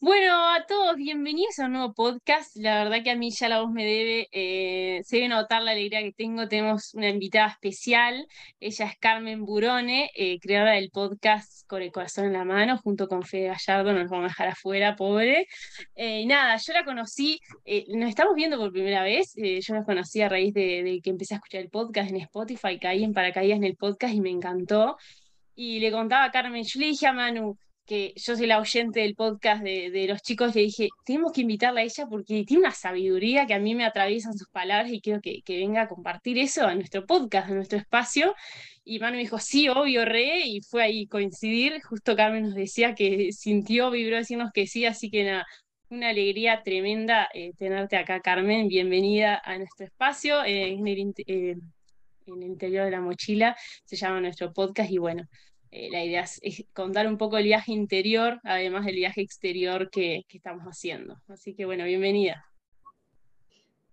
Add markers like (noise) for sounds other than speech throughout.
Bueno, a todos, bienvenidos a un nuevo podcast. La verdad que a mí ya la voz me debe, eh, se debe notar la alegría que tengo. Tenemos una invitada especial. Ella es Carmen Burone, eh, creadora del podcast Con el Corazón en la Mano, junto con Fede Gallardo. No nos vamos a dejar afuera, pobre. Eh, nada, yo la conocí, nos estamos viendo por primera vez. yo la conocí a raíz de, que empecé a escuchar el podcast en Spotify, caí en paracaídas en el podcast y me encantó. Y le contaba a Carmen, yo le dije a Manu, que yo soy la oyente del podcast de, los chicos, le dije, tenemos que invitarla a ella porque tiene una sabiduría que a mí me atraviesan sus palabras y quiero que, venga a compartir eso a nuestro podcast, a nuestro espacio. Y Manu me dijo, sí, obvio, re, y fue ahí coincidir. Justo Carmen nos decía que sintió, vibró decirnos que sí, así que nada, una alegría tremenda eh, tenerte acá, Carmen. Bienvenida a nuestro espacio eh, en, el, eh, en el interior de la mochila, se llama nuestro podcast y bueno. Eh, la idea es, contar un poco el viaje interior, además del viaje exterior que, estamos haciendo. Así que bueno, bienvenida.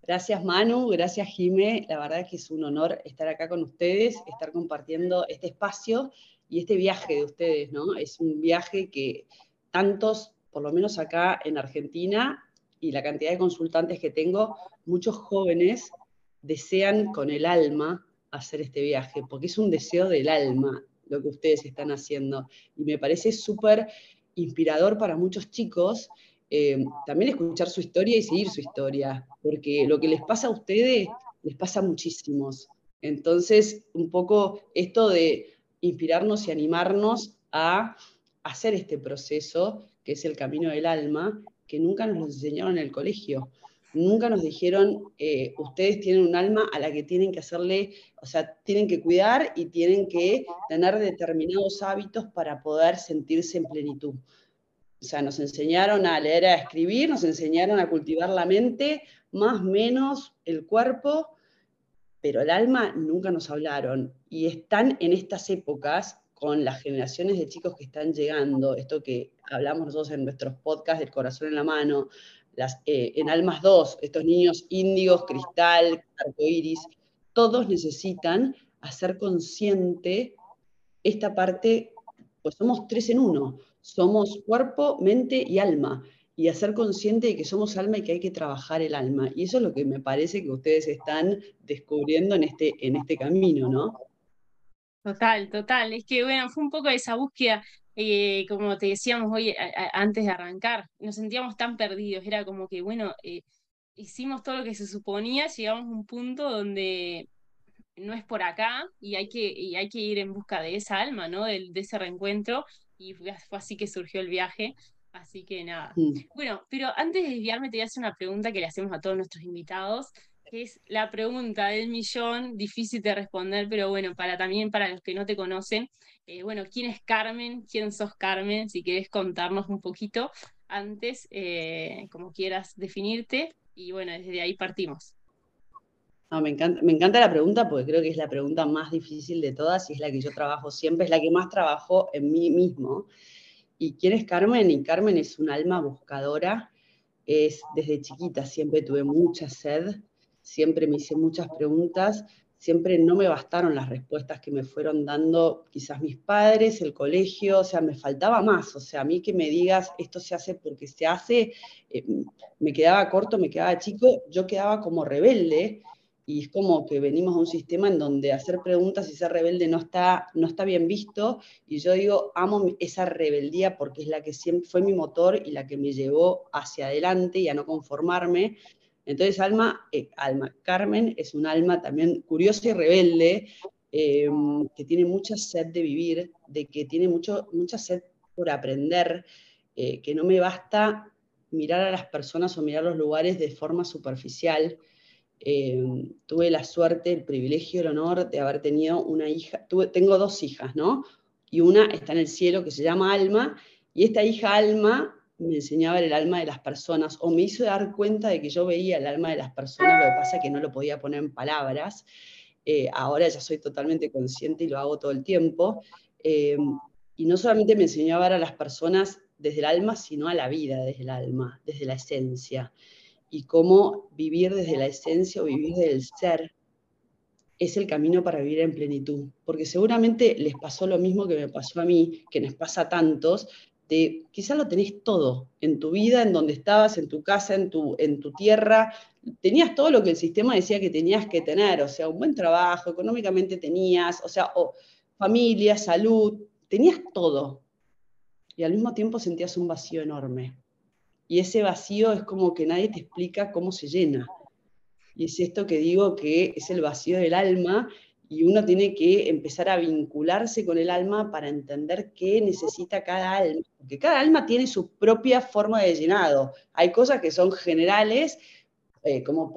Gracias Manu, gracias Jime. La verdad es que es un honor estar acá con ustedes, estar compartiendo este espacio y este viaje de ustedes, ¿no? Es un viaje que tantos, por lo menos acá en Argentina, y la cantidad de consultantes que tengo, muchos jóvenes desean con el alma hacer este viaje, porque es un deseo del alma, lo que ustedes están haciendo. Y me parece súper inspirador para muchos chicos eh, también escuchar su historia y seguir su historia, porque lo que les pasa a ustedes les pasa a muchísimos. Entonces, un poco esto de inspirarnos y animarnos a hacer este proceso, que es el camino del alma, que nunca nos lo enseñaron en el colegio nunca nos dijeron, eh, ustedes tienen un alma a la que tienen que hacerle, o sea, tienen que cuidar y tienen que tener determinados hábitos para poder sentirse en plenitud. O sea, nos enseñaron a leer, a escribir, nos enseñaron a cultivar la mente, más menos el cuerpo, pero el alma nunca nos hablaron. Y están en estas épocas con las generaciones de chicos que están llegando, esto que hablamos nosotros en nuestros podcasts del corazón en la mano, eh, en Almas 2, estos niños índigos, cristal, arcoíris, todos necesitan hacer consciente esta parte, pues somos tres en uno, somos cuerpo, mente y alma, y hacer consciente de que somos alma y que hay que trabajar el alma. Y eso es lo que me parece que ustedes están descubriendo en este, en este camino, ¿no? Total, total. Es que, bueno, fue un poco esa búsqueda eh, como te decíamos hoy antes de arrancar, nos sentíamos tan perdidos, era como que, bueno, eh, hicimos todo lo que se suponía, llegamos a un punto donde no es por acá y hay que, y hay que ir en busca de esa alma, ¿no? De, de ese reencuentro y fue, así que surgió el viaje. Así que nada. Bueno, pero antes de desviarme te voy a hacer una pregunta que le hacemos a todos nuestros invitados, es la pregunta del millón, difícil de responder, pero bueno, para también para los que no te conocen, eh, bueno, ¿quién es Carmen? ¿Quién sos Carmen? Si quieres contarnos un poquito antes, eh, como quieras definirte, y bueno, desde ahí partimos. me, encanta, me encanta la pregunta porque creo que es la pregunta más difícil de todas y es la que yo trabajo siempre, es la que más trabajo en mí mismo. ¿Y quién es Carmen? Y Carmen es un alma buscadora, es desde chiquita siempre tuve mucha sed, siempre me hice muchas preguntas, siempre no me bastaron las respuestas que me fueron dando quizás mis padres, el colegio, o sea, me faltaba más, o sea, a mí que me digas esto se hace porque se hace, eh, me quedaba corto, me quedaba chico, yo quedaba como rebelde y es como que venimos a un sistema en donde hacer preguntas y ser rebelde no está, no está bien visto y yo digo, amo esa rebeldía porque es la que siempre fue mi motor y la que me llevó hacia adelante y a no conformarme entonces, Alma, eh, Alma, Carmen es un alma también curiosa y rebelde, eh, que tiene mucha sed de vivir, de que tiene mucho, mucha sed por aprender, eh, que no me basta mirar a las personas o mirar los lugares de forma superficial. tuve la suerte, el privilegio, el honor de haber tenido una hija, tengo dos hijas, ¿no? Y una está en el cielo que se llama Alma, y esta hija Alma me enseñaba el alma de las personas o me hizo dar cuenta de que yo veía el alma de las personas, lo que pasa es que no lo podía poner en palabras. Eh, ahora ya soy totalmente consciente y lo hago todo el tiempo. Eh, y no solamente me enseñó a las personas desde el alma, sino a la vida desde el alma, desde la esencia. Y cómo vivir desde la esencia o vivir desde el ser es el camino para vivir en plenitud. Porque seguramente les pasó lo mismo que me pasó a mí, que nos pasa a tantos, de quizás lo tenés todo en tu vida, en donde estabas, en tu casa, en tu, en tu tierra, tenías todo lo que el sistema decía que tenías que tener, o sea, un buen trabajo, económicamente tenías, o sea, familia, salud, tenías todo. Y al mismo tiempo sentías un vacío enorme. Y ese vacío es como que nadie te explica cómo se llena. Y es esto que digo que es el vacío del alma y uno tiene que empezar a vincularse con el alma para entender qué necesita cada alma, porque cada alma tiene su propia forma de llenado. Hay cosas que son generales, eh, como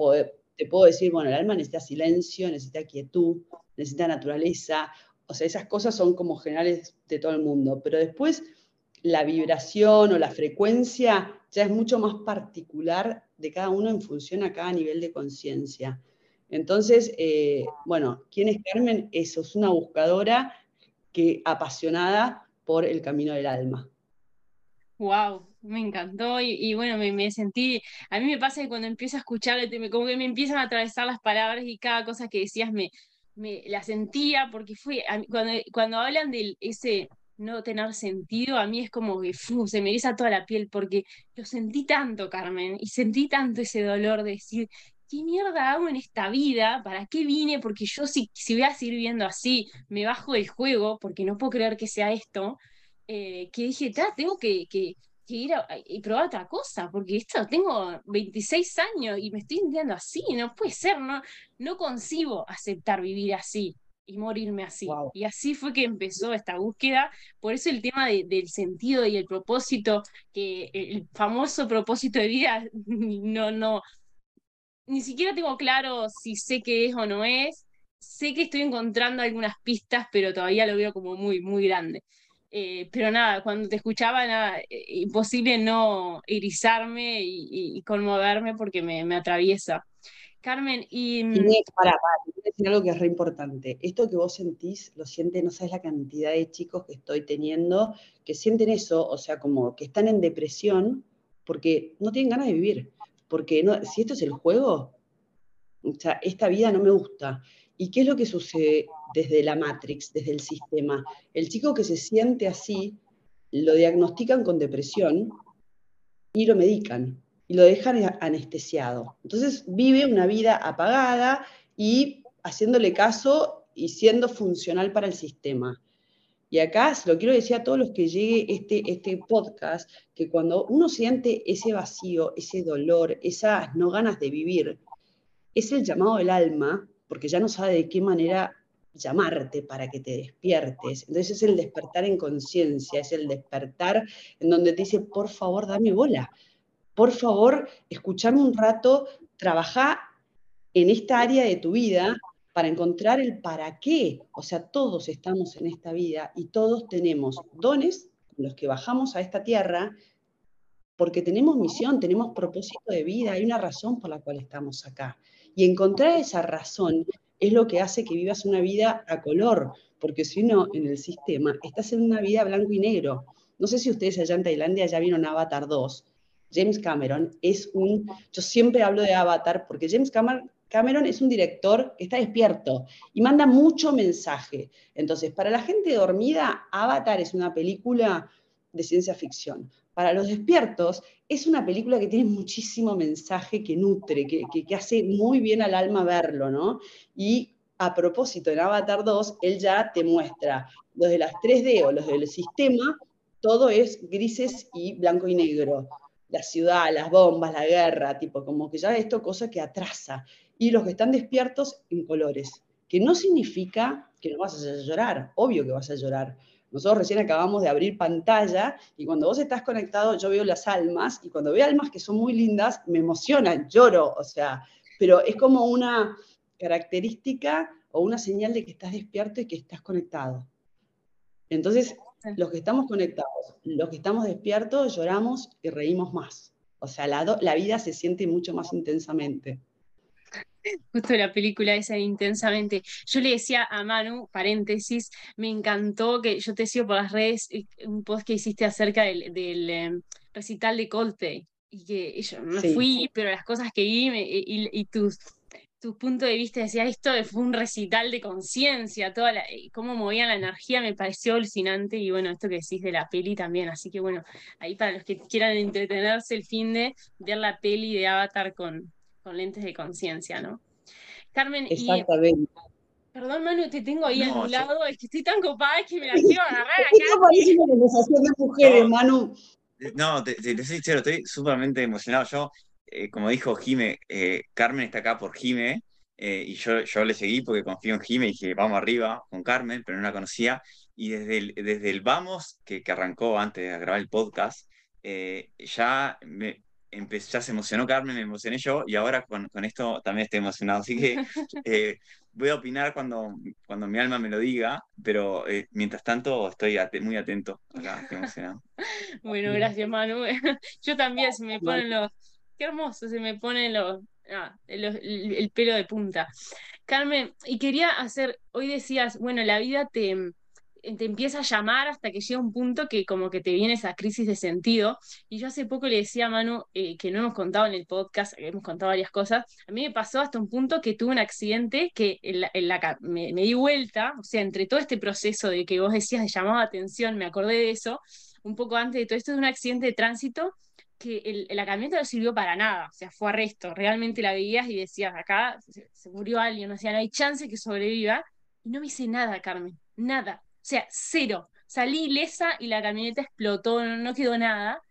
te puedo decir, bueno, el alma necesita silencio, necesita quietud, necesita naturaleza, o sea, esas cosas son como generales de todo el mundo, pero después la vibración o la frecuencia ya es mucho más particular de cada uno en función a cada nivel de conciencia. Entonces, eh, bueno, ¿quién es Carmen? Eso, es una buscadora que, apasionada por el camino del alma. Wow, me encantó y, bueno, me, sentí, a mí me pasa que cuando empiezo a escuchar, como que me empiezan a atravesar las palabras y cada cosa que decías me, me la sentía porque fue, cuando, cuando hablan de ese no tener sentido, a mí es como que se me eriza toda la piel porque lo sentí tanto, Carmen, y sentí tanto ese dolor de decir, ¿qué mierda hago en esta vida? ¿Para qué vine? Porque yo si, si voy a seguir viendo así, me bajo del juego, porque no puedo creer que sea esto, eh, que dije, tengo que, que, ir a, y probar otra cosa, porque esto tengo 26 años y me estoy sintiendo así, no puede ser, no, no concibo aceptar vivir así y morirme así. Y así fue que empezó esta búsqueda. Por eso el tema del sentido y el propósito, que el famoso propósito de vida, (laughs) no, no, ni siquiera tengo claro si sé qué es o no es. Sé que estoy encontrando algunas pistas, pero todavía lo veo como muy, muy grande. Eh, pero nada, cuando te escuchaba, nada, eh, imposible no erizarme y, conmoverme porque me, atraviesa. Carmen, y... Mm, para, decir algo que es re importante. Esto que vos sentís, lo siente, no sabes la cantidad de chicos que estoy teniendo que sienten eso, o sea, como que están en depresión porque no tienen ganas de vivir porque no, si esto es el juego, o sea, esta vida no me gusta. ¿Y qué es lo que sucede desde la Matrix, desde el sistema? El chico que se siente así, lo diagnostican con depresión y lo medican y lo dejan anestesiado. Entonces vive una vida apagada y haciéndole caso y siendo funcional para el sistema. Y acá se lo quiero decir a todos los que llegue este, este podcast, que cuando uno siente ese vacío, ese dolor, esas no ganas de vivir, es el llamado del alma, porque ya no sabe de qué manera llamarte para que te despiertes. Entonces es el despertar en conciencia, es el despertar en donde te dice, por favor, dame bola, por favor, escúchame un rato, trabaja en esta área de tu vida para encontrar el para qué. O sea, todos estamos en esta vida y todos tenemos dones los que bajamos a esta tierra porque tenemos misión, tenemos propósito de vida, hay una razón por la cual estamos acá. Y encontrar esa razón es lo que hace que vivas una vida a color, porque si no, en el sistema, estás en una vida blanco y negro. No sé si ustedes allá en Tailandia ya vieron Avatar 2. James Cameron es un, yo siempre hablo de Avatar porque James Cameron Cameron es un director que está despierto y manda mucho mensaje. Entonces, para la gente dormida, Avatar es una película de ciencia ficción. Para los despiertos, es una película que tiene muchísimo mensaje que nutre, que, que, hace muy bien al alma verlo, ¿no? Y a propósito, en Avatar 2, él ya te muestra los de las 3D o los del sistema, todo es grises y blanco y negro. La ciudad, las bombas, la guerra, tipo, como que ya esto cosa que atrasa y los que están despiertos en colores, que no significa que no vas a llorar, obvio que vas a llorar. Nosotros recién acabamos de abrir pantalla y cuando vos estás conectado yo veo las almas y cuando veo almas que son muy lindas me emocionan, lloro, o sea, pero es como una característica o una señal de que estás despierto y que estás conectado. Entonces, los que estamos conectados, los que estamos despiertos, lloramos y reímos más. O sea, la, la vida se siente mucho más intensamente. Justo la película esa intensamente. Yo le decía a Manu, paréntesis, me encantó que yo te sigo por las redes, eh, un post que hiciste acerca del, em, recital de Coldplay. Y que yo no fui, pero las cosas que vi y, tus, tu punto de vista, decía, esto fue un recital de conciencia, toda la, cómo movían la energía me pareció alucinante y bueno, esto que decís de la peli también, así que bueno, ahí para los que quieran entretenerse el fin de ver la peli de Avatar con, con lentes de conciencia, ¿no? Carmen, Exactamente. Perdón, Manu, te tengo ahí a un lado, es que estoy tan copada que me la quiero agarrar acá. Esto parece una conversación de mujeres, Manu. No, te, te, soy sincero, estoy súper emocionado. Yo eh, como dijo Jime, eh, Carmen está acá por Jime, eh, y yo, yo le seguí porque confío en Jime y dije, vamos arriba con Carmen, pero no la conocía. Y desde el, desde el vamos, que, que arrancó antes de grabar el podcast, ya, me, ya se emocionó Carmen, me emocioné yo, y ahora con, con esto también estoy emocionado. Así que (laughs) voy a opinar cuando, cuando mi alma me lo diga, pero mientras tanto estoy muy atento acá, estoy emocionado. (laughs) Bueno, gracias Manu. (laughs) Yo también, se me ponen los, qué hermoso se me pone ah, el, pelo de punta. Carmen, y quería hacer, hoy decías, bueno, la vida te, te empieza a llamar hasta que llega un punto que como que te viene esa crisis de sentido. Y yo hace poco le decía a Manu, eh, que no hemos contado en el podcast, hemos contado varias cosas, a mí me pasó hasta un punto que tuve un accidente que en la, me, me, di vuelta, o sea, entre todo este proceso de que vos decías de llamado de atención, me acordé de eso, un poco antes de todo esto, de un accidente de tránsito que el, la camioneta no sirvió para nada, o sea, fue arresto, realmente la veías y decías, acá se, murió alguien, o sea, no hay chance que sobreviva, y no me hice nada, Carmen, nada, sea, cero, salí ilesa y la camioneta explotó, no, quedó nada,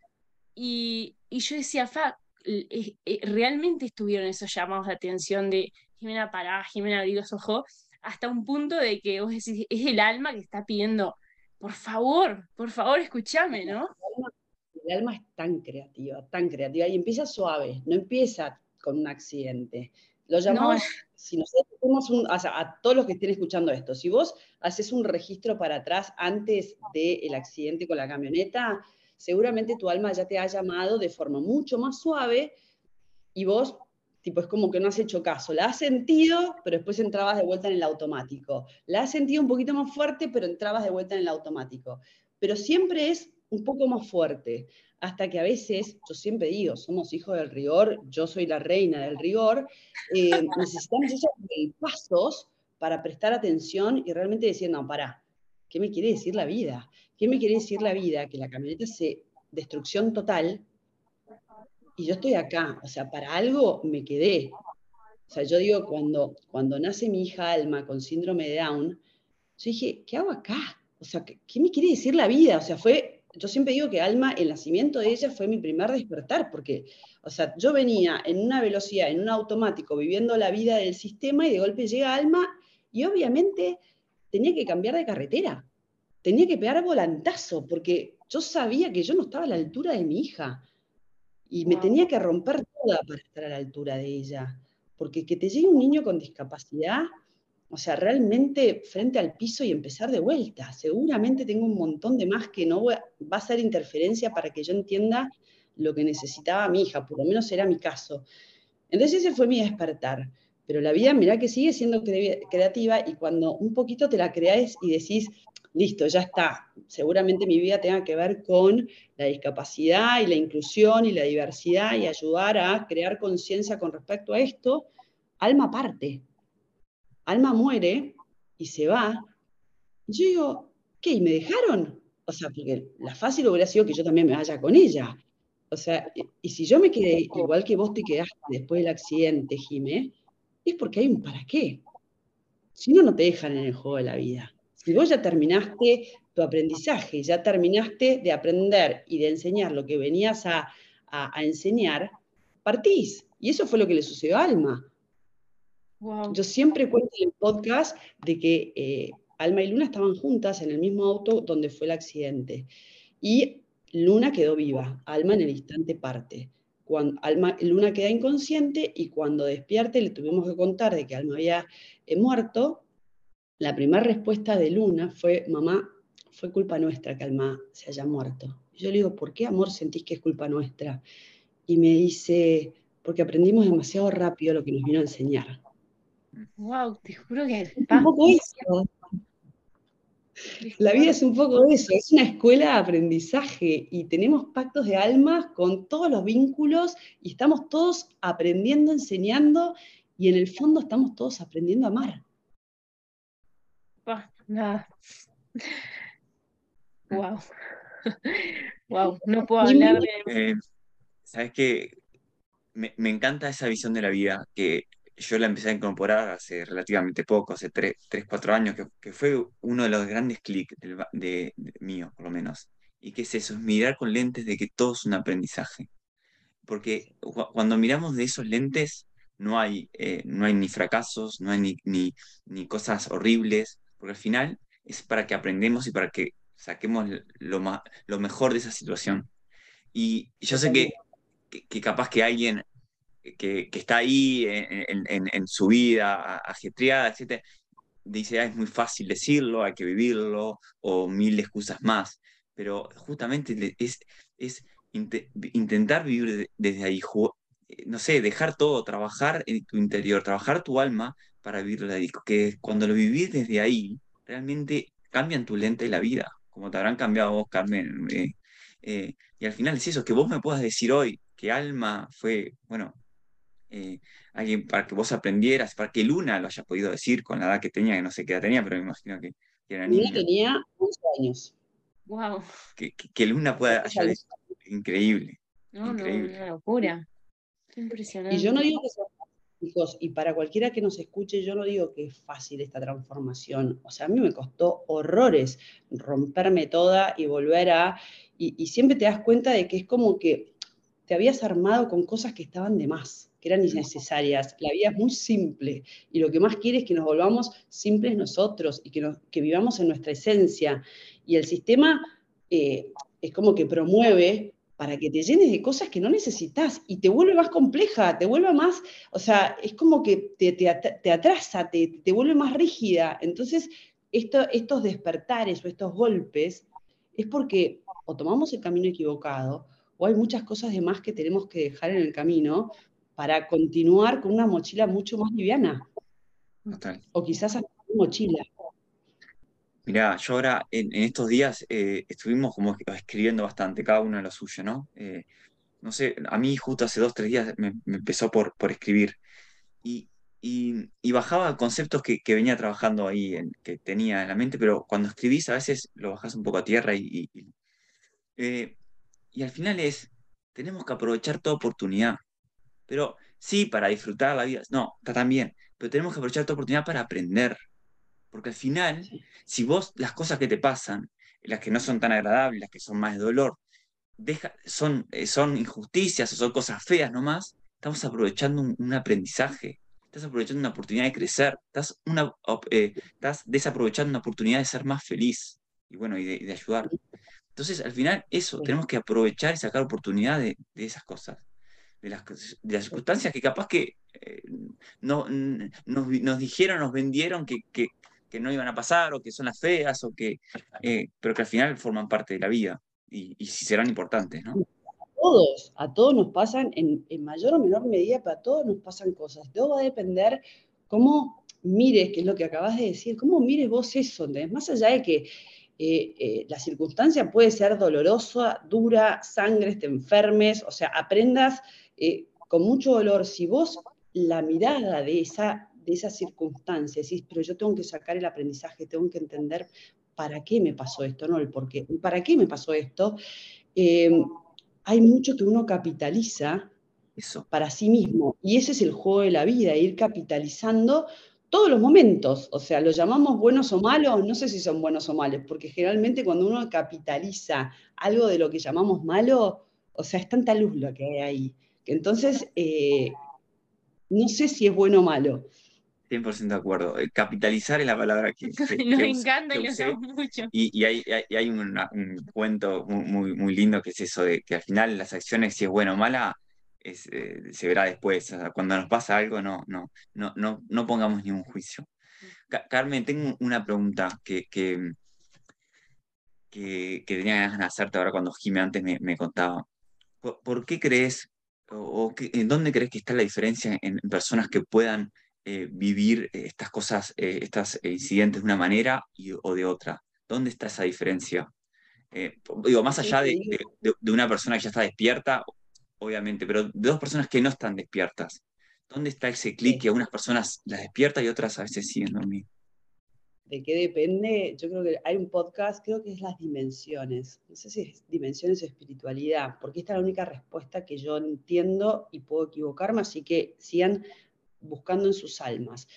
y, yo decía, fa, eh, eh, realmente estuvieron esos llamados de atención de Jimena pará, Jimena abrí los ojos, hasta un punto de que vos decís, es el alma que está pidiendo, por favor, por favor, escúchame, ¿no? el alma es tan creativa, tan creativa, y empieza suave, no empieza con un accidente. Lo llamamos, si nosotros un, a todos los que estén escuchando esto, si vos haces un registro para atrás antes del accidente con la camioneta, seguramente tu alma ya te ha llamado de forma mucho más suave y vos, tipo, es como que no has hecho caso. La has sentido, pero después entrabas de vuelta en el automático. La has sentido un poquito más fuerte, pero entrabas de vuelta en el automático. Pero siempre es un poco más fuerte, hasta que a veces, yo siempre digo, somos hijos del rigor, yo soy la reina del rigor, eh, necesitamos esos pasos para prestar atención y realmente decir, no, para, ¿qué me quiere decir la vida? ¿Qué me quiere decir la vida? Que la camioneta se destrucción total y yo estoy acá, o sea, para algo me quedé. O sea, yo digo, cuando, cuando nace mi hija Alma con síndrome de Down, yo dije, ¿qué hago acá? O sea, ¿qué, me quiere decir la vida? O sea, fue, yo siempre digo que Alma, el nacimiento de ella fue mi primer despertar, porque, o sea, yo venía en una velocidad, en un automático, viviendo la vida del sistema y de golpe llega Alma y obviamente tenía que cambiar de carretera, tenía que pegar volantazo, porque yo sabía que yo no estaba a la altura de mi hija y me tenía que romper toda para estar a la altura de ella, porque que te llegue un niño con discapacidad o sea, realmente frente al piso y empezar de vuelta. Seguramente tengo un montón de más que no va a ser interferencia para que yo entienda lo que necesitaba mi hija, por lo menos era mi caso. Entonces ese fue mi despertar. Pero la vida, mira que sigue siendo creativa y cuando un poquito te la creáis y decís, listo, ya está, seguramente mi vida tenga que ver con la discapacidad y la inclusión y la diversidad y ayudar a crear conciencia con respecto a esto, alma aparte, Alma muere y se va. Yo digo, ¿qué? ¿Y me dejaron? O sea, porque la fácil hubiera sido que yo también me vaya con ella. O sea, y si yo me quedé igual que vos te quedaste después del accidente, Jimé, es porque hay un para qué. Si no, no te dejan en el juego de la vida. Si vos ya terminaste tu aprendizaje, ya terminaste de aprender y de enseñar lo que venías a, a enseñar, partís. Y eso fue lo que le sucedió a Alma. Yo siempre cuento en el podcast de que eh, Alma y Luna estaban juntas en el mismo auto donde fue el accidente. Y Luna quedó viva, Alma en el instante parte. Cuando Alma, Luna queda inconsciente y cuando despierte le tuvimos que contar de que Alma había eh, muerto. La primera respuesta de Luna fue, mamá, fue culpa nuestra que Alma se haya muerto. yo le digo, ¿por qué amor sentís que es culpa nuestra? Y me dice, porque aprendimos demasiado rápido lo que nos vino a enseñar. Wow, te juro que es un poco eso. La vida es un poco eso, es una escuela de aprendizaje y tenemos pactos de almas con todos los vínculos y estamos todos aprendiendo, enseñando y en el fondo estamos todos aprendiendo a amar. nada. Wow. Wow, no puedo hablar de. Eh, Sabes que me, me, encanta esa visión de la vida que yo la empecé a incorporar hace relativamente poco, hace 3, 4 años, que, que, fue uno de los grandes clics de, de, mío, por lo menos. Y que es eso, es mirar con lentes de que todo es un aprendizaje. Porque cuando miramos de esos lentes, no hay, eh, no hay ni fracasos, no hay ni, ni, ni, cosas horribles, porque al final es para que aprendemos y para que saquemos lo, lo mejor de esa situación. Y yo sé que, que, capaz que alguien que, que está ahí en, en, en, su vida ajetreada, etc., dice, ah, es muy fácil decirlo, hay que vivirlo, o mil excusas más, pero justamente es, es intentar vivir desde ahí, eh, no sé, dejar todo, trabajar en tu interior, trabajar tu alma para vivir la que cuando lo vivís desde ahí, realmente cambian tu lente de la vida, como te habrán cambiado vos, Carmen. Eh, eh, y al final es eso, que vos me puedas decir hoy que Alma fue, bueno, alguien para que vos aprendieras, para que Luna lo haya podido decir con la edad que tenía, que no sé qué edad tenía, pero me imagino que, era niña. Luna tenía 11 años. Wow. Que, que, Luna pueda haya increíble. No, increíble. no, una locura. Impresionante. Y yo no digo que sea hijos, y para cualquiera que nos escuche, yo no digo que es fácil esta transformación. O sea, a mí me costó horrores romperme toda y volver a. Y, siempre te das cuenta de que es como que te habías armado con cosas que estaban de más, que eran innecesarias. La vida es muy simple y lo que más quiere es que nos volvamos simples nosotros y que, vivamos en nuestra esencia. Y el sistema eh, es como que promueve para que te llenes de cosas que no necesitas y te vuelve más compleja, te vuelve más, o sea, es como que te, te, atrasa, te, te, vuelve más rígida. Entonces, esto, estos despertares o estos golpes es porque o tomamos el camino equivocado o hay muchas cosas de más que tenemos que dejar en el camino para continuar con una mochila mucho más liviana. O quizás una mochila. Mirá, yo ahora en, estos días eh, estuvimos como escribiendo bastante, cada uno de lo suyo, ¿no? Eh, no sé, a mí justo hace dos, tres días me, empezó por, por escribir y, y, bajaba conceptos que, que, venía trabajando ahí, en, que tenía en la mente, pero cuando escribís a veces lo bajás un poco a tierra y, y, eh, y al final es, tenemos que aprovechar toda oportunidad, pero sí, para disfrutar la vida, no, está también, pero tenemos que aprovechar toda oportunidad para aprender, porque al final, si vos las cosas que te pasan, las que no son tan agradables, las que son más de dolor, deja, son, eh, son injusticias o son cosas feas nomás, estamos aprovechando un, aprendizaje, estás aprovechando una oportunidad de crecer, estás, una, eh, estás desaprovechando una oportunidad de ser más feliz y bueno, y de, ayudar. Entonces, al final, eso, tenemos que aprovechar y sacar oportunidad de, de esas cosas, de las, de las circunstancias que capaz que eh, no, nos, nos, dijeron, nos vendieron que, que, que no iban a pasar o que son las feas, o que, eh, pero que al final forman parte de la vida y, y serán importantes, ¿no? A todos, a todos nos pasan, en, en, mayor o menor medida, pero a todos nos pasan cosas. Todo va a depender cómo mires, que es lo que acabas de decir, cómo mires vos eso, más allá de que eh, eh, la circunstancia puede ser dolorosa, dura, sangre, te enfermes, o sea, aprendas con mucho dolor. Si vos la mirada de esa de esas circunstancias, pero yo tengo que sacar el aprendizaje, tengo que entender para qué me pasó esto, no el por qué, para qué me pasó esto. Em, hay mucho que uno capitaliza Eso. para sí mismo, y ese es el juego de la vida, ir capitalizando todos los momentos, o sea, lo llamamos buenos o malos, no sé si son buenos o malos, porque generalmente cuando uno capitaliza algo de lo que llamamos malo, o sea, es tanta luz lo que hay ahí, entonces eh, no sé si es bueno o malo. 100% de acuerdo. Eh, capitalizar es la palabra que, nos (laughs) encanta y lo usamos mucho. Y, hay, hay, un cuento muy, muy lindo que es eso de que al final las acciones, si es buena o mala, es, eh, se verá después. cuando nos pasa algo, no, no, no, no, no pongamos ningún juicio. Carmen, tengo una pregunta que, que, que, tenía ganas de hacerte ahora cuando Jimé antes me, me contaba. ¿Por, qué crees o, en dónde crees que está la diferencia en personas que puedan eh, vivir eh, estas cosas, eh, estos incidentes de una manera o de otra? ¿Dónde está esa diferencia? digo, más allá de, de, una persona que ya está despierta, obviamente, pero de dos personas que no están despiertas. ¿Dónde está ese clic que algunas personas las despierta y otras a veces siguen dormidas? ¿De qué depende? Yo creo que hay un podcast, creo que es las dimensiones. No sé si es dimensiones o espiritualidad, porque esta es la única respuesta que yo entiendo y puedo equivocarme, así que sigan buscando en sus almas.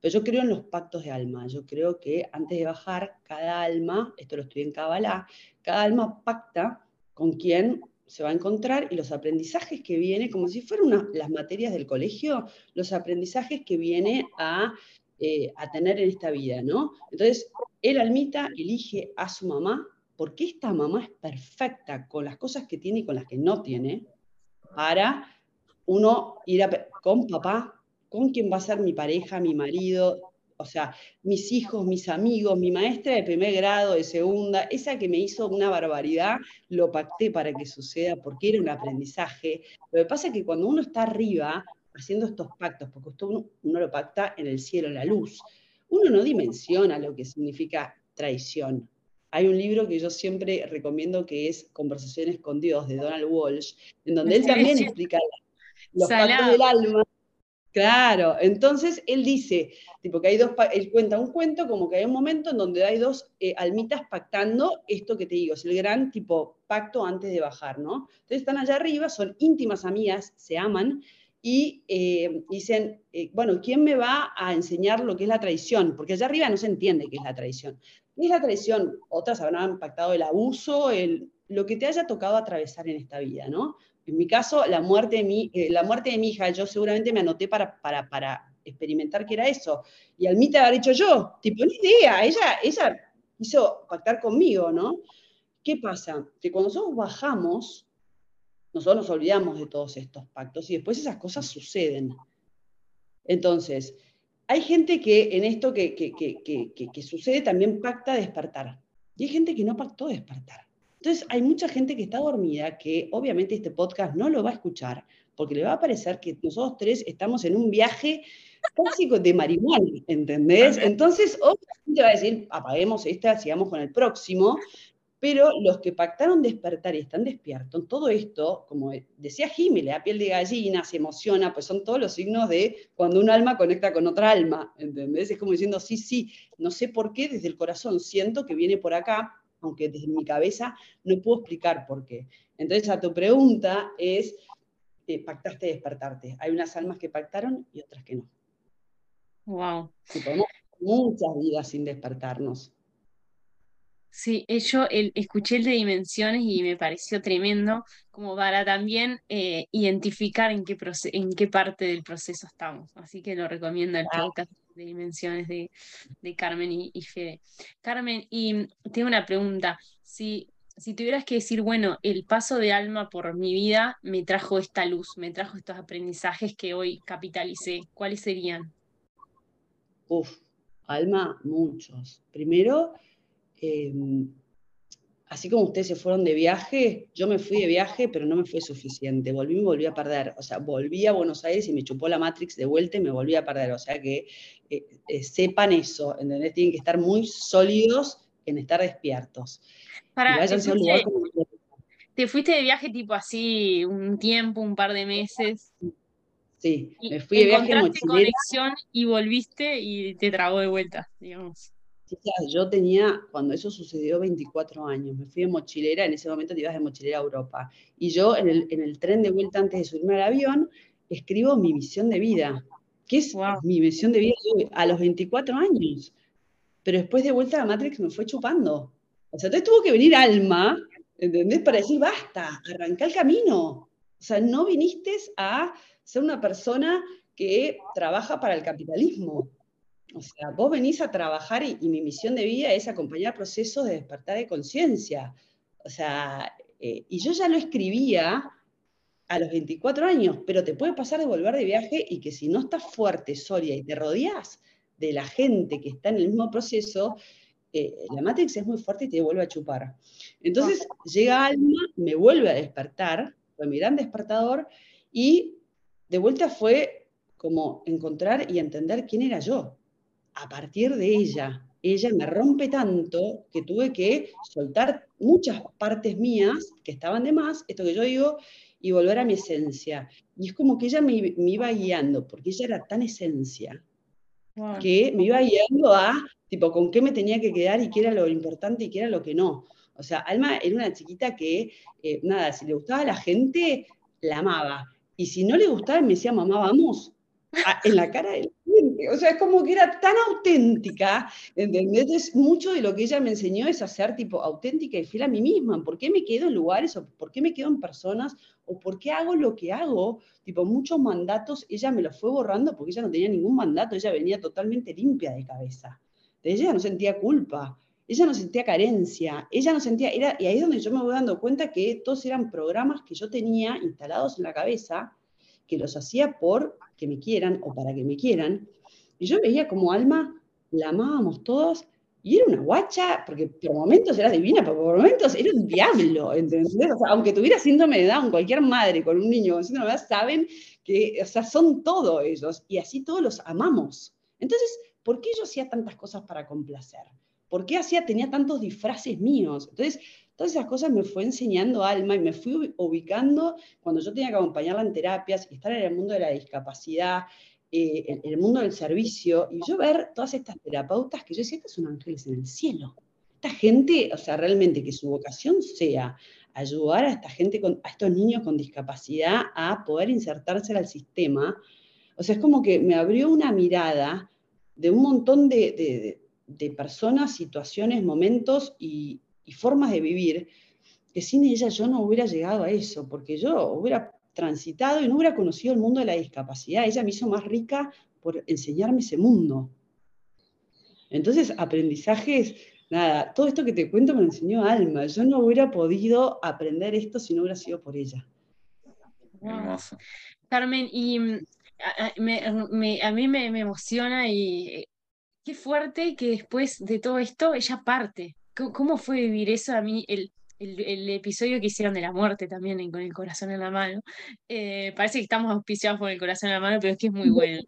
Pero yo creo en los pactos de alma. Yo creo que antes de bajar, cada alma, esto lo estoy en Kabbalah, cada alma pacta con quién se va a encontrar y los aprendizajes que viene, como si fueran las materias del colegio, los aprendizajes que viene a eh, a tener en esta vida, ¿no? Entonces, el almita elige a su mamá porque esta mamá es perfecta con las cosas que tiene y con las que no tiene para uno ir con papá, con quien va a ser mi pareja, mi marido, o sea, mis hijos, mis amigos, mi maestra de primer grado, de segunda, esa que me hizo una barbaridad, lo pacté para que suceda porque era un aprendizaje. Lo que pasa es que cuando uno está arriba, haciendo estos pactos, porque uno, uno lo pacta en el cielo, en la luz. Uno no dimensiona lo que significa traición. Hay un libro que yo siempre recomiendo que es Conversaciones con Dios, de Donald Walsh, en donde él también explica los pactos del alma. Claro, entonces él dice, tipo que hay dos, él cuenta un cuento como que hay un momento en donde hay dos eh, almitas pactando esto que te digo, es el gran tipo pacto antes de bajar, ¿no? Entonces están allá arriba, son íntimas amigas, se aman, y eh, dicen, eh, bueno, ¿quién me va a enseñar lo que es la traición? Porque allá arriba no se entiende qué es la traición. ¿Qué es la traición? Otras habrán impactado el abuso, el, lo que te haya tocado atravesar en esta vida, ¿no? En mi caso, la muerte de mi, eh, la muerte de mi hija, yo seguramente me anoté para, para, para experimentar qué era eso. Y Almita haber dicho yo, tipo, ni idea, ella, ella hizo pactar conmigo, ¿no? ¿Qué pasa? Que cuando nosotros bajamos, nosotros nos olvidamos de todos estos pactos y después esas cosas suceden. Entonces, hay gente que en esto que, que, sucede también pacta despertar. Y hay gente que no pactó despertar. Entonces, hay mucha gente que está dormida que obviamente este podcast no lo va a escuchar porque le va a parecer que nosotros tres estamos en un viaje tóxico de marihuana, ¿entendés? Entonces, otra gente va a decir, apaguemos esta, sigamos con el próximo, pero los que pactaron despertar y están despiertos, todo esto, como decía Jimmy, le da piel de gallina, se emociona, pues son todos los signos de cuando un alma conecta con otra alma, ¿entendés? Es como diciendo, sí, sí, no sé por qué, desde el corazón siento que viene por acá, aunque desde mi cabeza no puedo explicar por qué. Entonces, a tu pregunta es, eh, pactaste despertarte. Hay unas almas que pactaron y otras que no. Wow. muchas vidas sin despertarnos. Sí, eh, yo escuché el de dimensiones y me pareció tremendo, como para también eh, identificar en qué, en qué parte del proceso estamos. Así que lo recomiendo el podcast de dimensiones de, Carmen y, Fede. Carmen, y tengo una pregunta. Si, si tuvieras que decir, bueno, el paso de alma por mi vida me trajo esta luz, me trajo estos aprendizajes que hoy capitalicé, ¿cuáles serían? Uf, alma, muchos. Primero, Em, así como ustedes se fueron de viaje, yo me fui de viaje, pero no me fue suficiente. Volví y me volví a perder. O sea, volví a Buenos Aires y me chupó la Matrix de vuelta y me volví a perder. O sea, que eh, eh, sepan eso, ¿entendés? Tienen que estar muy sólidos en estar despiertos. Para, te, te fuiste de viaje tipo así, un tiempo, un par de meses. Sí, me fui de viaje mochilera. conexión y volviste y te tragó de vuelta, digamos yo tenía, cuando eso sucedió, 24 años. Me fui de mochilera, en ese momento te ibas de mochilera a Europa. Y yo en el, tren de vuelta antes de subirme al avión, escribo mi misión de vida. ¿Qué es mi misión de vida a los 24 años? Pero después de vuelta a Matrix me fue chupando. O sea, entonces tuvo que venir alma, ¿entendés? Para decir, basta, arranca el camino. O sea, no viniste a ser una persona que trabaja para el capitalismo. O sea, vos venís a trabajar y, mi misión de vida es acompañar procesos de despertar de conciencia. O sea, eh, y yo ya lo escribía a los 24 años, pero te puede pasar de volver de viaje y que si no estás fuerte, Soria, y te rodeas de la gente que está en el mismo proceso, eh, la Matrix es muy fuerte y te vuelve a chupar. Entonces llega Alma, me vuelve a despertar, fue mi gran despertador, y de vuelta fue como encontrar y entender quién era yo a partir de ella. ella me rompe tanto que tuve que soltar muchas partes mías que estaban de más, esto que yo digo, y volver a mi esencia. Y es como que ella me, iba guiando, porque ella era tan esencia, que me iba guiando a, tipo, con qué me tenía que quedar y qué era lo importante y qué era lo que no. O sea, Alma era una chiquita que, eh, nada, si le gustaba a la gente, la amaba. Y si no le gustaba, me decía, mamá, vamos, en la cara de. O sea, es como que era tan auténtica, ¿entendés? mucho de lo que ella me enseñó es a ser tipo auténtica y fiel a mí misma. ¿Por qué me quedo en lugares o por qué me quedo en personas o por qué hago lo que hago? Tipo, muchos mandatos, ella me los fue borrando porque ella no tenía ningún mandato, ella venía totalmente limpia de cabeza. ella no sentía culpa ella no sentía carencia, ella no sentía, era, y ahí es donde yo me voy dando cuenta que todos eran programas que yo tenía instalados en la cabeza, que los hacía por que me quieran o para que me quieran, y yo veía como alma, la amábamos todos, y era una guacha, porque por momentos era divina, pero por momentos era un diablo, ¿entendés? O sea, aunque tuviera síndrome de Down, cualquier madre con un niño con síndrome de Down saben que, o sea, son todos ellos, y así todos los amamos. Entonces, ¿por qué yo hacía tantas cosas para complacer? ¿Por qué hacía, tenía tantos disfraces míos? Entonces, todas esas cosas me fue enseñando Alma y me fui ubicando cuando yo tenía que acompañarla en terapias y estar en el mundo de la discapacidad, eh, el mundo del servicio, y yo ver todas estas terapeutas que yo decía, estas son ángeles en el cielo. Esta gente, o sea, realmente que su vocación sea ayudar a esta gente, a estos niños con discapacidad a poder insertarse al sistema. O sea, es como que me abrió una mirada de un montón de de personas, situaciones, momentos y, formas de vivir, que sin ella yo no hubiera llegado a eso, porque yo hubiera transitado y no hubiera conocido el mundo de la discapacidad. Ella me hizo más rica por enseñarme ese mundo. Entonces, aprendizajes, nada, todo esto que te cuento me lo enseñó Alma. Yo no hubiera podido aprender esto si no hubiera sido por ella. Carmen, y mm, a, mí me, me, emociona y qué fuerte que después de todo esto ella parte. ¿Cómo, fue vivir eso? A mí, el, el, episodio que hicieron de la muerte también con el corazón en la mano. Eh, parece que estamos auspiciados con el corazón en la mano, pero es que es muy bueno.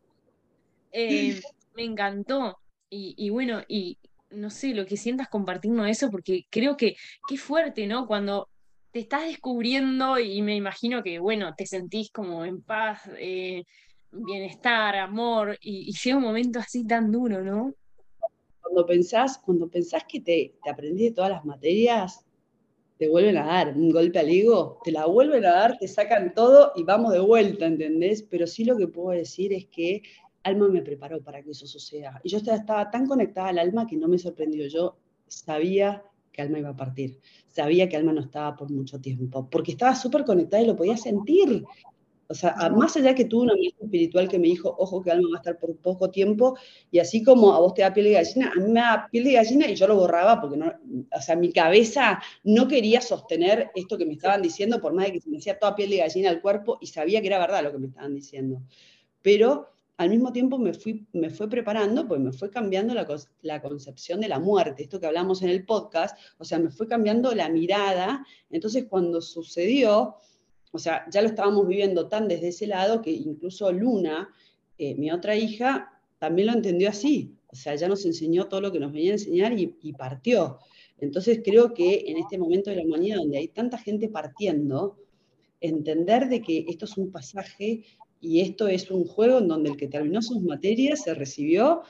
Eh, me encantó. Y, bueno, y no sé, lo que sientas compartirnos eso, porque creo que qué fuerte, ¿no? Cuando te estás descubriendo y me imagino que, bueno, te sentís como en paz, eh, bienestar, amor, y, llega un momento así tan duro, ¿no? Cuando pensás, cuando pensás que te, te aprendí de todas las materias, te vuelven a dar un golpe al ego, te la vuelven a dar, te sacan todo y vamos de vuelta, ¿entendés? Pero sí lo que puedo decir es que Alma me preparó para que eso suceda. Y yo estaba tan conectada al alma que no me sorprendió. Yo sabía que Alma iba a partir. Sabía que Alma no estaba por mucho tiempo, porque estaba súper conectada y lo podía sentir. O sea, más allá que tuve una maestra espiritual que me dijo, ojo que alma va a estar por poco tiempo, y así como a vos te da piel de gallina, a mí me da piel de gallina y yo lo borraba porque no, o sea, mi cabeza no quería sostener esto que me estaban diciendo, por más de que se me hacía toda piel de gallina al cuerpo y sabía que era verdad lo que me estaban diciendo. Pero al mismo tiempo me, fui, me fue preparando, pues me fue cambiando la, la, concepción de la muerte, esto que hablamos en el podcast, o sea, me fue cambiando la mirada. Entonces, cuando sucedió, o sea, ya lo estábamos viviendo tan desde ese lado que incluso Luna, eh, mi otra hija, también lo entendió así. O sea, ya nos enseñó todo lo que nos venía a enseñar y, partió. Entonces creo que en este momento de la humanidad donde hay tanta gente partiendo, entender de que esto es un pasaje y esto es un juego en donde el que terminó sus materias se recibió,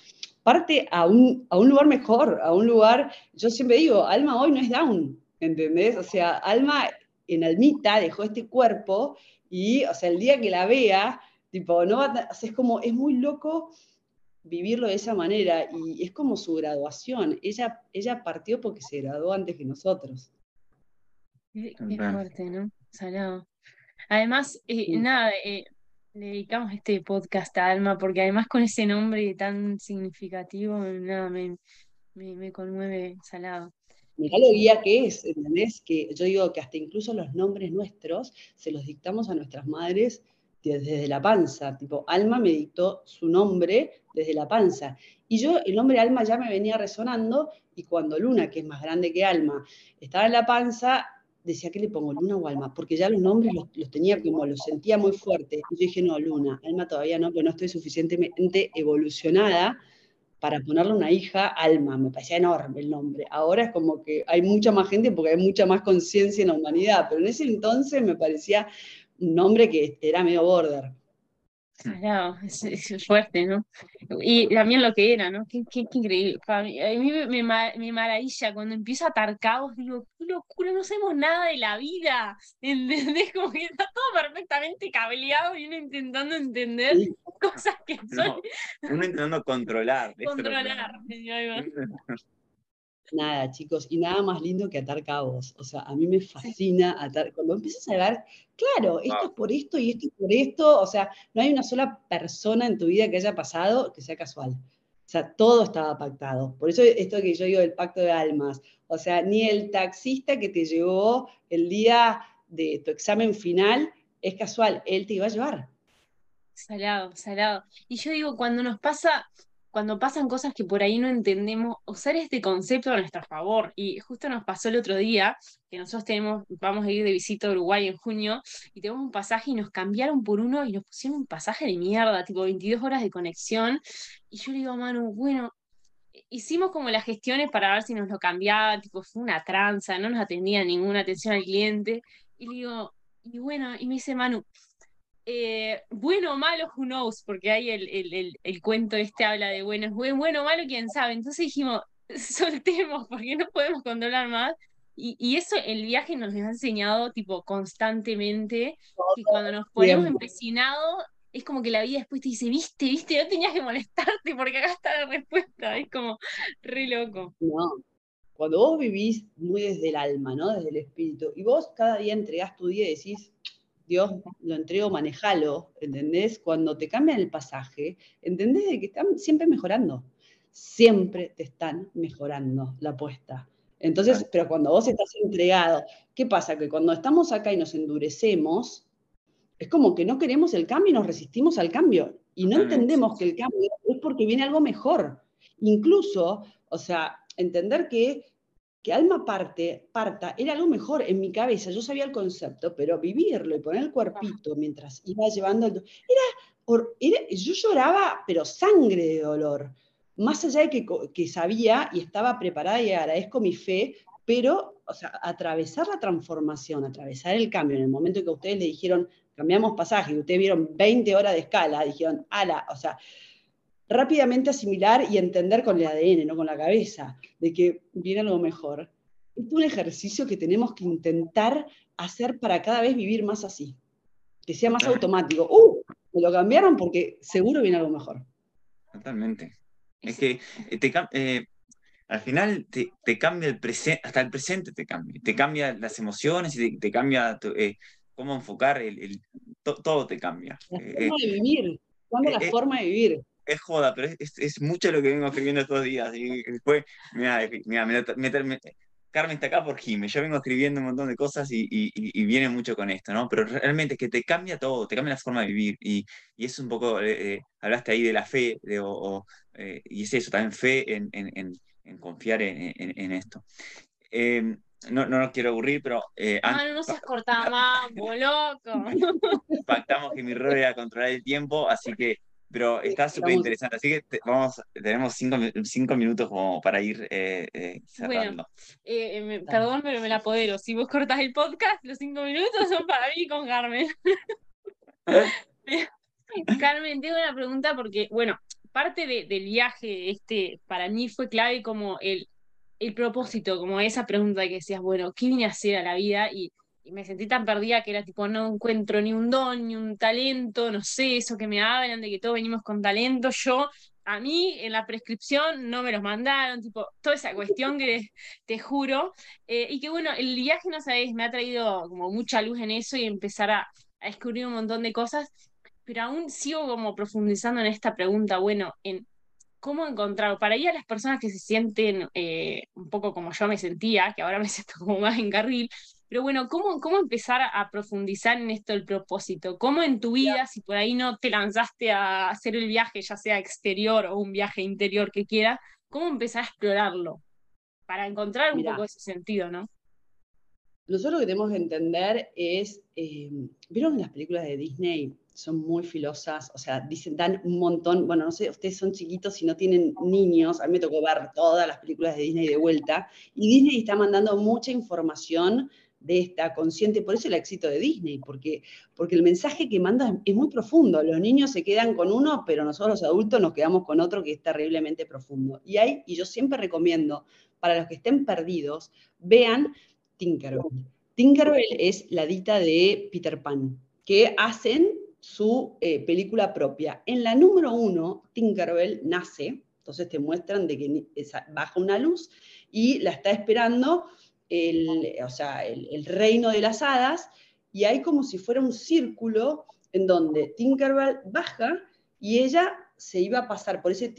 parte a un, a un lugar mejor, a un lugar, yo siempre digo, alma hoy no es down, ¿entendés? O sea, alma en Almita dejó este cuerpo y, o sea, el día que la vea, tipo, no va o sea, es como, es muy loco vivirlo de esa manera y es como su graduación. Ella, ella partió porque se graduó antes que nosotros. Qué, fuerte, ¿no? Salado. Además, eh, nada, eh, le dedicamos este podcast a Alma porque además con ese nombre tan significativo, nada, me, me, me conmueve Salado mirá lo guía que es, ¿entendés? Que yo digo que hasta incluso los nombres nuestros se los dictamos a nuestras madres desde la panza, tipo, Alma me dictó su nombre desde la panza. Y yo, el nombre Alma ya me venía resonando, y cuando Luna, que es más grande que Alma, estaba en la panza, decía, ¿qué le pongo, Luna o Alma? Porque ya los nombres los, tenía como, los sentía muy fuerte. Y yo dije, no, Luna, Alma todavía no, pero no estoy suficientemente evolucionada para ponerle una hija, Alma, me parecía enorme el nombre. Ahora es como que hay mucha más gente porque hay mucha más conciencia en la humanidad, pero en ese entonces me parecía un nombre que era medio border. Claro, es, fuerte, ¿no? Y también lo que era, ¿no? Qué, qué, increíble. A mí, me, me, maravilla cuando empiezo a atar cabos, digo, qué locura, no sabemos nada de la vida, (laughs) ¿entendés? Como que está todo perfectamente cableado y uno intentando entender (laughs) cosas que son... uno intentando controlar. Controlar. (laughs) Nada, chicos, y nada más lindo que atar cabos. O sea, a mí me fascina atar. Cuando empiezas a ver, claro, esto es por esto y esto es por esto. O sea, no hay una sola persona en tu vida que haya pasado que sea casual. O sea, todo estaba pactado. Por eso esto que yo digo del pacto de almas. O sea, ni el taxista que te llevó el día de tu examen final es casual, él te iba a llevar. Salado, salado. Y yo digo, cuando nos pasa, cuando pasan cosas que por ahí no entendemos, usar este concepto a nuestro favor. Y justo nos pasó el otro día que nosotros tenemos, vamos a ir de visita a Uruguay en junio y tenemos un pasaje y nos cambiaron por uno y nos pusieron un pasaje de mierda, tipo 22 horas de conexión. Y yo le digo a Manu, bueno, hicimos como las gestiones para ver si nos lo cambiaban, tipo fue una tranza, no nos atendía ninguna atención al cliente. Y le digo, y bueno, y me dice Manu, eh, bueno o malo, who knows, porque hay el, cuento este habla de bueno, bueno o malo, quién sabe. Entonces dijimos, (laughs) soltemos, porque no podemos controlar más. Y, eso el viaje nos ha enseñado, tipo, constantemente, que cuando nos ponemos empecinados, es como que la vida después te dice, viste, viste, no tenías que molestarte porque acá está la respuesta. Es como re loco. No, cuando vos vivís muy desde el alma, ¿no? Desde el espíritu, y vos cada día entregás tu día y decís, Dios lo entrego, manejalo, ¿entendés? Cuando te cambian el pasaje, ¿entendés de que están siempre mejorando? Siempre te están mejorando la apuesta. Entonces, pero cuando vos estás entregado, ¿qué pasa? Que cuando estamos acá y nos endurecemos, es como que no queremos el cambio y nos resistimos al cambio. Y no entendemos que el cambio es porque viene algo mejor. Incluso, o sea, entender que que alma parte, parta era algo mejor en mi cabeza. Yo sabía el concepto, pero vivirlo y poner el cuerpito mientras iba llevando el... Era, era, yo lloraba, pero sangre de dolor. Más allá de que, que, sabía y estaba preparada y agradezco mi fe, pero, o sea, atravesar la transformación, atravesar el cambio, en el momento que ustedes le dijeron, cambiamos pasaje, y ustedes vieron 20 horas de escala, dijeron, ala, o sea, rápidamente asimilar y entender con el ADN, no con la cabeza, de que viene algo mejor. Es un ejercicio que tenemos que intentar hacer para cada vez vivir más así, que sea más automático. ¡Uh! Me lo cambiaron porque seguro viene algo mejor. Totalmente. Es que eh, te, eh, al final te, cambia el presente, hasta el presente te cambia, te cambia las emociones y te, cambia eh, cómo enfocar, el, todo te cambia. La forma de vivir, cambia la forma de vivir es joda, pero es, mucho lo que vengo escribiendo estos días. Y después, mira, Carmen está acá por Jime, yo vengo escribiendo un montón de cosas y, viene mucho con esto, ¿no? Pero realmente es que te cambia todo, te cambia la forma de vivir y, es un poco, eh, eh, hablaste ahí de la fe, de, eh, y es eso, también fe en, confiar en, esto. Em, no, no nos quiero aburrir, pero... no, no seas cortado, loco. (laughs) Pactamos que mi rol era controlar el tiempo, así que pero está súper interesante, así que vamos, tenemos cinco, minutos como para ir eh, eh, cerrando. Eh, perdón, pero me la apodero. Si vos cortás el podcast, los cinco minutos son para mí con Carmen. (laughs) Carmen, tengo una pregunta porque, bueno, parte del viaje este para mí fue clave como el, el propósito, como esa pregunta que decías, bueno, ¿qué vine a hacer a la vida? Y y me sentí tan perdida que era tipo, no encuentro ni un don, ni un talento, no sé, eso que me hablan de que todos venimos con talento, yo, a mí en la prescripción no me los mandaron, tipo, toda esa cuestión que te juro, eh, y que bueno, el viaje, no sabéis, me ha traído como mucha luz en eso y empezar a, descubrir un montón de cosas, pero aún sigo como profundizando en esta pregunta, bueno, en cómo encontrar, para ir a las personas que se sienten eh, un poco como yo me sentía, que ahora me (laughs) siento como más en carril, pero bueno, ¿cómo, cómo empezar a profundizar en esto el propósito? ¿Cómo en tu vida, si por ahí no te lanzaste a hacer el viaje, ya sea exterior o un viaje interior que quiera, cómo empezar a explorarlo? Para encontrar un poco ese sentido, ¿no? nosotros lo que tenemos que entender es, eh, ¿vieron las películas de Disney? Son muy filosas, o sea, dicen, dan un montón, bueno, no sé, ustedes son chiquitos y no tienen niños, a mí me tocó ver todas las películas de Disney de vuelta, y Disney está mandando mucha información de esta consciente, por eso el éxito de Disney, porque, porque el mensaje que manda es muy profundo. Los niños se quedan con uno, pero nosotros los adultos nos quedamos con otro que es terriblemente profundo. Y hay, y yo siempre recomiendo, para los que estén perdidos, vean Tinkerbell. Tinkerbell es la dita de Peter Pan, que hacen su eh, película propia. En la número uno, Tinkerbell nace, entonces te muestran de que baja una luz y la está esperando el, o sea, el, reino de las hadas, y hay como si fuera un círculo en donde Tinkerbell baja y ella se iba a pasar por ese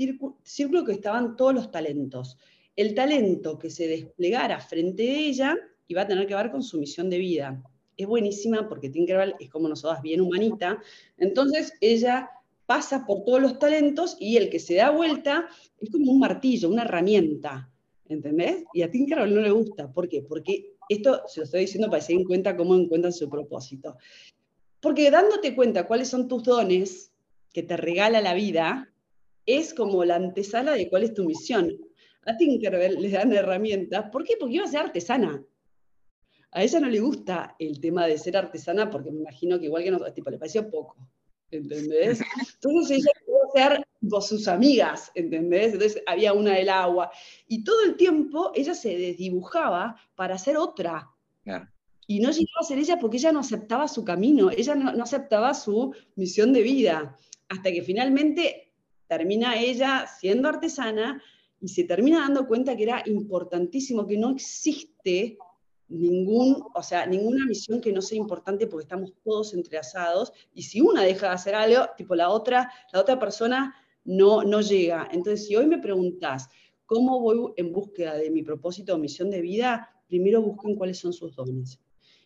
círculo que estaban todos los talentos. El talento que se desplegara frente de ella iba a tener que ver con su misión de vida. Es buenísima porque Tinkerbell es como nosotras, bien humanita. Entonces ella pasa por todos los talentos y el que se da vuelta es como un martillo, una herramienta. ¿Entendés? Y a Tinkerbell no le gusta. ¿Por qué? Porque esto se lo estoy diciendo para que se den cuenta cómo encuentran su propósito. Porque dándote cuenta cuáles son tus dones que te regala la vida, es como la antesala de cuál es tu misión. A Tinkerbell le dan herramientas. ¿Por qué? Porque iba a ser artesana. A ella no le gusta el tema de ser artesana porque me imagino que igual que nosotros, tipo, le pareció poco. ¿Entendés? (laughs) Entonces ella ser sus amigas, ¿entendés? Entonces había una del agua. Y todo el tiempo ella se desdibujaba para ser otra. Y no llegaba a ser ella porque ella no aceptaba su camino, ella no, aceptaba su misión de vida. Hasta que finalmente termina ella siendo artesana y se termina dando cuenta que era importantísimo, que no existe ningún, o sea, ninguna misión que no sea importante porque estamos todos entrelazados y si una deja de hacer algo, tipo la otra, la otra persona no, no llega. Entonces, si hoy me preguntas cómo voy en búsqueda de mi propósito o misión de vida, primero busquen cuáles son sus dones.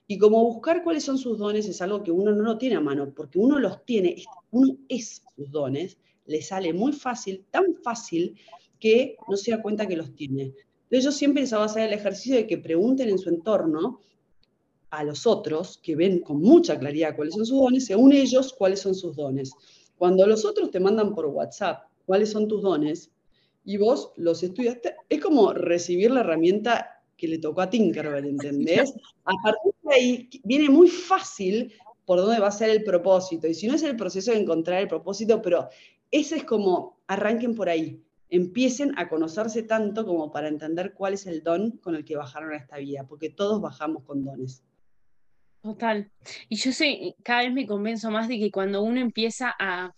Y como buscar cuáles son sus dones es algo que uno no tiene a mano, porque uno los tiene, uno es sus dones, le sale muy fácil, tan fácil que no se da cuenta que los tiene. Entonces yo siempre les hago hacer el ejercicio de que pregunten en su entorno a los otros, que ven con mucha claridad cuáles son sus dones, según ellos cuáles son sus dones. Cuando los otros te mandan por WhatsApp cuáles son tus dones y vos los estudiaste, es como recibir la herramienta que le tocó a Tinkerbell, (laughs) ¿entendés? A partir de ahí viene muy fácil por dónde va a ser el propósito. Y si no es el proceso de encontrar el propósito, pero ese es como, arranquen por ahí empiecen a conocerse tanto como para entender cuál es el don con el que bajaron a esta vida, porque todos bajamos con dones. Total. Y yo sé, cada vez me convenzo más de que cuando uno empieza a,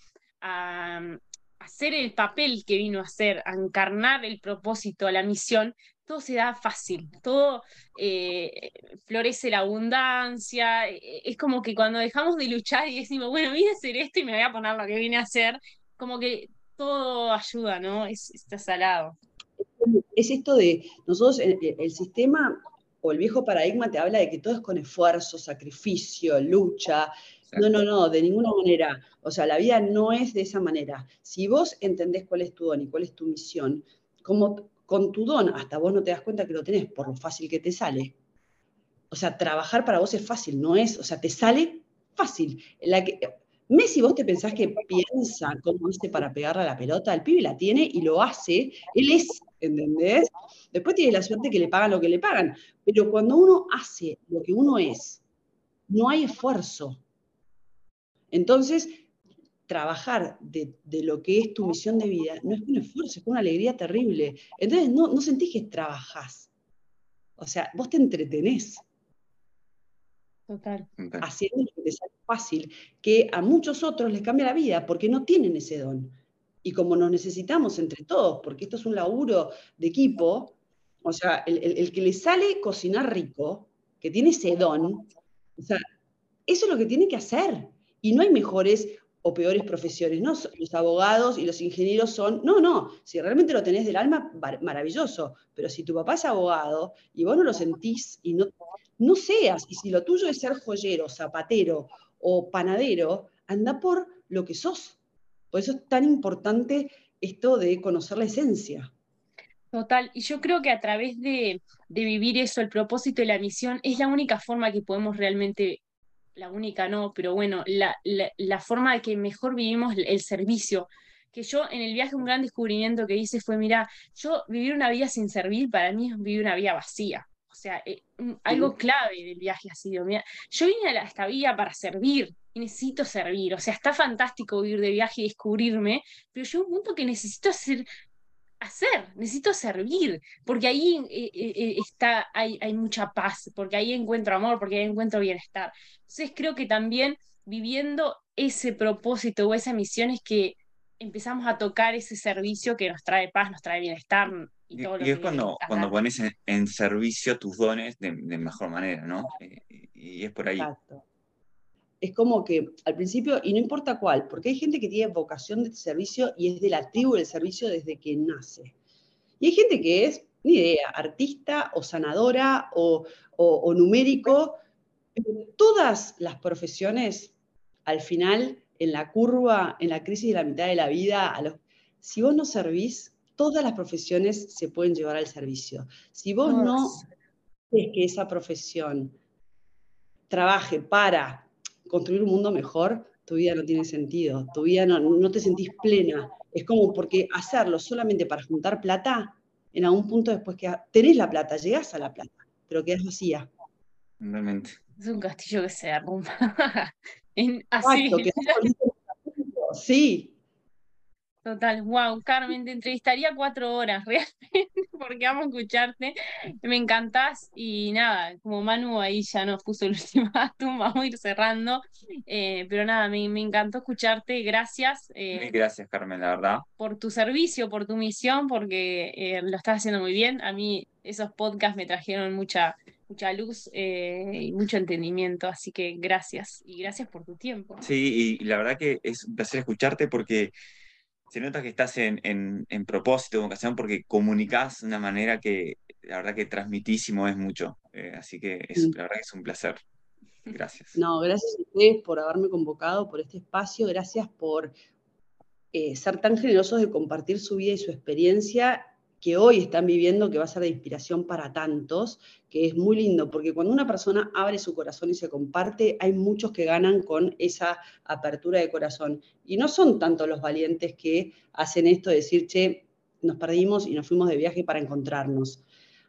hacer el papel que vino a hacer, a encarnar el propósito, la misión, todo se da fácil, todo eh, florece la abundancia. Eh, es como que cuando dejamos de luchar y decimos, bueno, vine a hacer esto y me voy a poner lo que vine a hacer, como que todo ayuda, ¿no? Es, está salado. Es esto de, nosotros, el, el sistema o el viejo paradigma te habla de que todo es con esfuerzo, sacrificio, lucha. No, no, no, de ninguna manera. O sea, la vida no es de esa manera. Si vos entendés cuál es tu don y cuál es tu misión, como con tu don hasta vos no te das cuenta que lo tenés por lo fácil que te sale. O sea, trabajar para vos es fácil, no es, o sea, te sale fácil. La que, Messi, vos te pensás que piensa cómo hace para pegarle a la pelota, el pibe la tiene y lo hace, él es, ¿entendés? Después tiene la suerte que le pagan lo que le pagan, pero cuando uno hace lo que uno es, no hay esfuerzo. Entonces, trabajar de, lo que es tu misión de vida no es un esfuerzo, es una alegría terrible. Entonces, no, no sentís que trabajás. O sea, vos te entretenés. Total. Haciendo lo que te sale fácil, que a muchos otros les cambia la vida porque no tienen ese don. Y como nos necesitamos entre todos, porque esto es un laburo de equipo, o sea, el, que le sale cocinar rico, que tiene ese don, o sea, eso es lo que tiene que hacer. Y no hay mejores o peores profesiones, ¿no? Los abogados y los ingenieros son, no, no, si realmente lo tenés del alma, maravilloso, pero si tu papá es abogado y vos no lo sentís y no, no seas, y si lo tuyo es ser joyero, zapatero o panadero, anda por lo que sos. Por eso es tan importante esto de conocer la esencia. Total, y yo creo que a través de, de vivir eso, el propósito y la misión, es la única forma que podemos realmente, la única no, pero bueno, la, la, forma de que mejor vivimos el servicio, que yo en el viaje un gran descubrimiento que hice fue, mira, yo vivir una vida sin servir para mí es vivir una vida vacía. O sea, eh, algo clave del viaje ha sido, mira, yo vine a esta vida para servir y necesito servir. O sea, está fantástico vivir de viaje y descubrirme, pero yo un punto que necesito hacer, hacer, necesito servir, porque ahí eh, eh, está, hay, hay mucha paz, porque ahí encuentro amor, porque ahí encuentro bienestar. Entonces creo que también viviendo ese propósito o esa misión es que empezamos a tocar ese servicio que nos trae paz, nos trae bienestar y todo lo y es cuando, cuando pones en, servicio tus dones de, mejor manera, ¿no? Eh, y, es por ahí. Exacto. Es como que al principio, y no importa cuál, porque hay gente que tiene vocación de servicio y es de la tribu del servicio desde que nace. Y hay gente que es, ni idea, artista o sanadora o, o numérico. todas las profesiones, al final, en la curva, en la crisis de la mitad de la vida, a los, si vos no servís, todas las profesiones se pueden llevar al servicio. Si vos no es que esa profesión trabaje para construir un mundo mejor, tu vida no tiene sentido, tu vida no, no te sentís plena. Es como porque hacerlo solamente para juntar plata, en algún punto después que tenés la plata, llegás a la plata, pero quedás vacía. Realmente. Es un castillo que se derrumba. (laughs) así. (laughs) sí. Total, wow, Carmen, te entrevistaría cuatro horas (laughs) realmente, porque amo escucharte, me encantás y nada, como Manu ahí ya nos puso el ultimátum, (laughs) vamos a ir cerrando, eh, pero nada, me, encantó escucharte, gracias. Eh, gracias, Carmen, la verdad. Por tu servicio, por tu misión, porque eh, lo estás haciendo muy bien, a mí esos podcasts me trajeron mucha, mucha luz eh, y mucho entendimiento, así que gracias y gracias por tu tiempo. Sí, y la verdad que es un placer escucharte porque se nota que estás en, en, propósito, en vocación, porque comunicas de una manera que la verdad que transmitísimo es mucho, eh, así que es, la verdad que es un placer. Gracias. (laughs) No, gracias a ustedes por haberme convocado, por este espacio, gracias por eh, ser tan generosos de compartir su vida y su experiencia que hoy están viviendo, que va a ser de inspiración para tantos, que es muy lindo, porque cuando una persona abre su corazón y se comparte, hay muchos que ganan con esa apertura de corazón. Y no son tanto los valientes que hacen esto de decir, che, nos perdimos y nos fuimos de viaje para encontrarnos.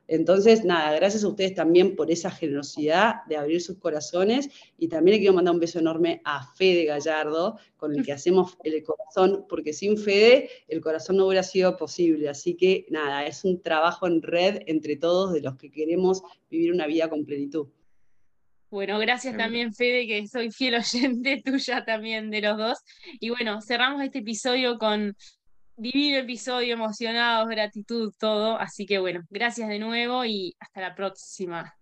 Entonces, nada, gracias a ustedes también por esa generosidad de abrir sus corazones y también le quiero mandar un beso enorme a Fede Gallardo, con el que (laughs) hacemos el corazón, porque sin Fede el corazón no hubiera sido posible. Así que, nada, es un trabajo en red entre todos de los que queremos vivir una vida con plenitud. Bueno, gracias también, Fede, que soy fiel (laughs) oyente tuya también de los dos. Y bueno, cerramos este episodio con divino episodio, emocionados, gratitud, todo. Así que bueno, gracias de nuevo y hasta la próxima.